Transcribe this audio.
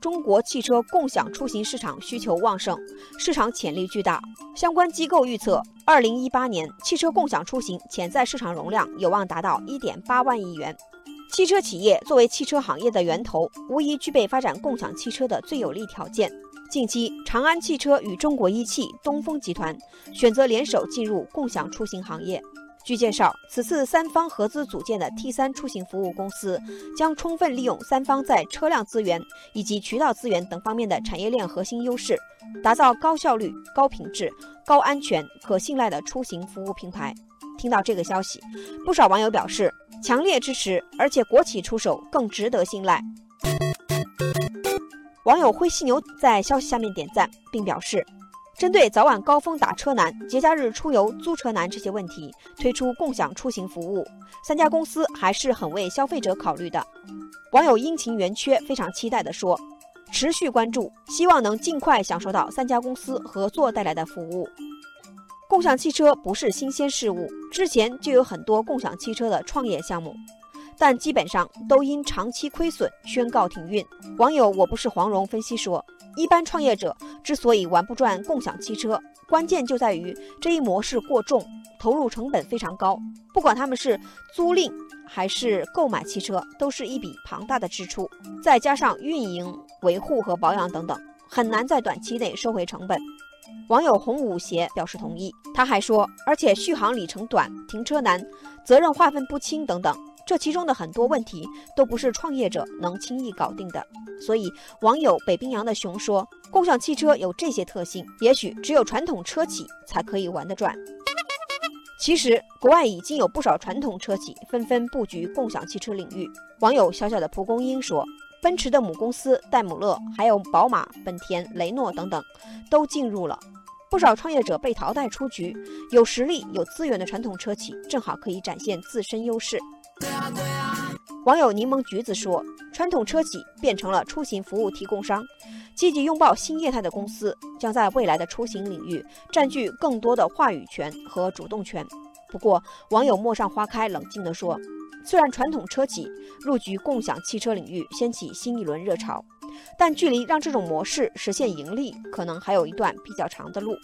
中国汽车共享出行市场需求旺盛，市场潜力巨大。相关机构预测，二零一八年汽车共享出行潜在市场容量有望达到一点八万亿元。汽车企业作为汽车行业的源头，无疑具备发展共享汽车的最有利条件。近期，长安汽车与中国一汽、东风集团选择联手进入共享出行行业。据介绍，此次三方合资组建的 T 三出行服务公司，将充分利用三方在车辆资源以及渠道资源等方面的产业链核心优势，打造高效率、高品质、高安全、可信赖的出行服务平台。听到这个消息，不少网友表示强烈支持，而且国企出手更值得信赖。网友灰犀牛在消息下面点赞，并表示。针对早晚高峰打车难、节假日出游租车难这些问题，推出共享出行服务，三家公司还是很为消费者考虑的。网友阴晴圆缺非常期待地说：“持续关注，希望能尽快享受到三家公司合作带来的服务。”共享汽车不是新鲜事物，之前就有很多共享汽车的创业项目，但基本上都因长期亏损宣告停运。网友我不是黄蓉分析说。一般创业者之所以玩不转共享汽车，关键就在于这一模式过重，投入成本非常高。不管他们是租赁还是购买汽车，都是一笔庞大的支出，再加上运营、维护和保养等等，很难在短期内收回成本。网友红舞鞋表示同意，他还说，而且续航里程短、停车难、责任划分不清等等。这其中的很多问题都不是创业者能轻易搞定的，所以网友北冰洋的熊说，共享汽车有这些特性，也许只有传统车企才可以玩得转。其实，国外已经有不少传统车企纷纷布局共享汽车领域。网友小小的蒲公英说，奔驰的母公司戴姆勒，还有宝马、本田、雷诺等等，都进入了。不少创业者被淘汰出局，有实力、有资源的传统车企正好可以展现自身优势。网友柠檬橘子说：“传统车企变成了出行服务提供商，积极拥抱新业态的公司，将在未来的出行领域占据更多的话语权和主动权。”不过，网友陌上花开冷静地说：“虽然传统车企入局共享汽车领域掀起新一轮热潮，但距离让这种模式实现盈利，可能还有一段比较长的路。”